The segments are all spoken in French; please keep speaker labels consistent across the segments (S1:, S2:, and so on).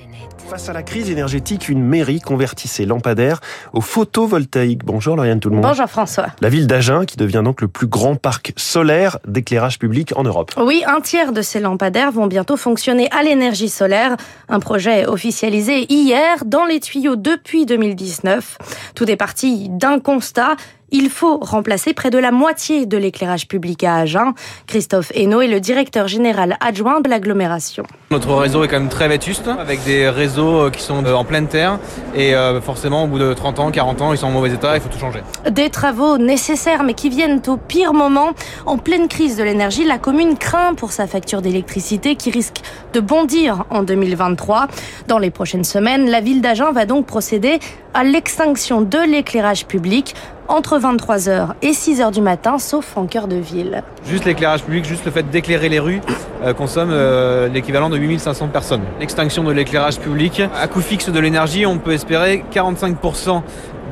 S1: planète. Face à la crise énergétique, une mairie convertit ses lampadaires au photovoltaïque. Bonjour Lauriane tout le monde.
S2: Bonjour François.
S1: La ville d'Agen qui devient donc le plus grand parc solaire d'éclairage public en Europe.
S2: Oui, un tiers de ces lampadaires vont bientôt fonctionner à l'énergie solaire. Un projet officialisé hier dans les tuyaux depuis 2019. Tout est parti d'un constat il faut remplacer près de la moitié de l'éclairage public à Agen. Christophe Hainaut est le directeur général adjoint de l'agglomération.
S3: Notre réseau est quand même très vétuste, avec des réseaux euh, qui sont euh, en pleine terre, et euh, forcément au bout de 30 ans, 40 ans, ils sont en mauvais état, il faut tout changer.
S2: Des travaux nécessaires, mais qui viennent au pire moment. En pleine crise de l'énergie, la commune craint pour sa facture d'électricité qui risque de bondir en 2023. Dans les prochaines semaines, la ville d'Agen va donc procéder à l'extinction de l'éclairage public entre 23h et 6h du matin, sauf en cœur de ville.
S3: Juste l'éclairage public, juste le fait d'éclairer les rues, euh, consomme euh, l'équivalent de 8500 personnes. L'extinction de l'éclairage public, à coût fixe de l'énergie, on peut espérer 45%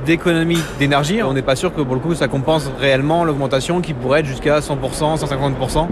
S3: d'économie d'énergie. On n'est pas sûr que pour le coup ça compense réellement l'augmentation qui pourrait être jusqu'à 100%, 150%.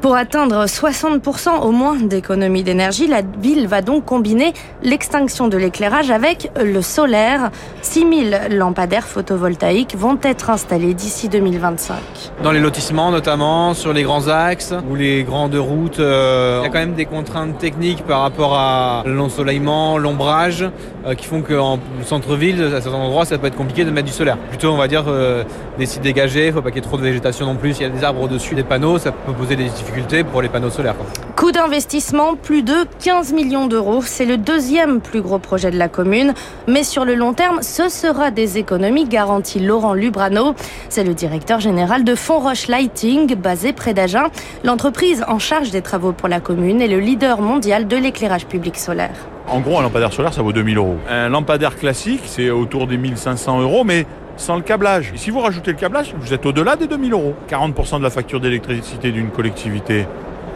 S2: Pour atteindre 60% au moins d'économie d'énergie, la ville va donc combiner l'extinction de l'éclairage avec le solaire. 6000 lampadaires photovoltaïques vont être installés d'ici 2025.
S3: Dans les lotissements notamment, sur les grands axes ou les grandes routes, euh, il y a quand même des contraintes techniques par rapport à l'ensoleillement, l'ombrage, euh, qui font qu'en centre-ville, à certains endroits, ça peut être compliqué de mettre du solaire. Plutôt, on va dire, euh, des sites dégagés, il faut pas qu'il y ait trop de végétation non plus. Il y a des arbres au-dessus des panneaux, ça peut poser des difficultés pour les panneaux solaires.
S2: Coût d'investissement, plus de 15 millions d'euros. C'est le deuxième plus gros projet de la commune. Mais sur le long terme, ce sera des économies, garantit Laurent Lubrano. C'est le directeur général de Fonroche Lighting, basé près d'Agen. L'entreprise en charge des travaux pour la commune est le leader mondial de l'éclairage public solaire.
S4: En gros, un lampadaire solaire, ça vaut 2000 euros. Un lampadaire classique, c'est autour des 1500 euros, mais sans le câblage. Et si vous rajoutez le câblage, vous êtes au-delà des 2000 euros. 40% de la facture d'électricité d'une collectivité,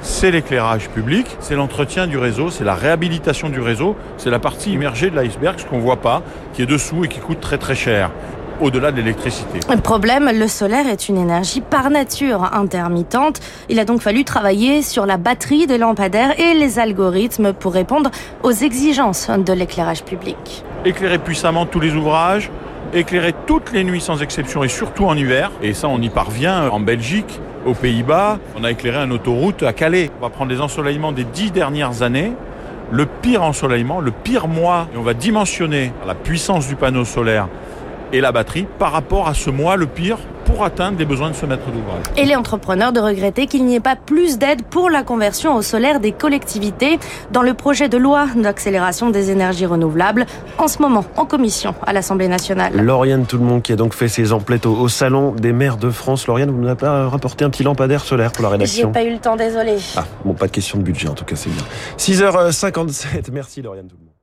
S4: c'est l'éclairage public, c'est l'entretien du réseau, c'est la réhabilitation du réseau, c'est la partie immergée de l'iceberg, ce qu'on voit pas, qui est dessous et qui coûte très très cher au-delà de l'électricité.
S2: Le problème, le solaire est une énergie par nature intermittente. Il a donc fallu travailler sur la batterie des lampadaires et les algorithmes pour répondre aux exigences de l'éclairage public.
S4: Éclairer puissamment tous les ouvrages, éclairer toutes les nuits sans exception et surtout en hiver. Et ça, on y parvient en Belgique, aux Pays-Bas. On a éclairé une autoroute à Calais. On va prendre les ensoleillements des dix dernières années. Le pire ensoleillement, le pire mois, et on va dimensionner la puissance du panneau solaire et la batterie par rapport à ce mois le pire pour atteindre les besoins de ce maître d'ouvrage.
S2: Et les entrepreneurs de regretter qu'il n'y ait pas plus d'aide pour la conversion au solaire des collectivités dans le projet de loi d'accélération des énergies renouvelables, en ce moment en commission à l'Assemblée nationale.
S1: Lauriane Tout le monde qui a donc fait ses emplettes au, au salon des maires de France. Lauriane, vous nous avez pas rapporté un petit lampadaire solaire pour la rédaction?
S2: J'ai pas eu le temps, désolé.
S1: Ah, bon, pas de question de budget en tout cas, c'est bien. 6h57, merci Lauriane Tout le monde.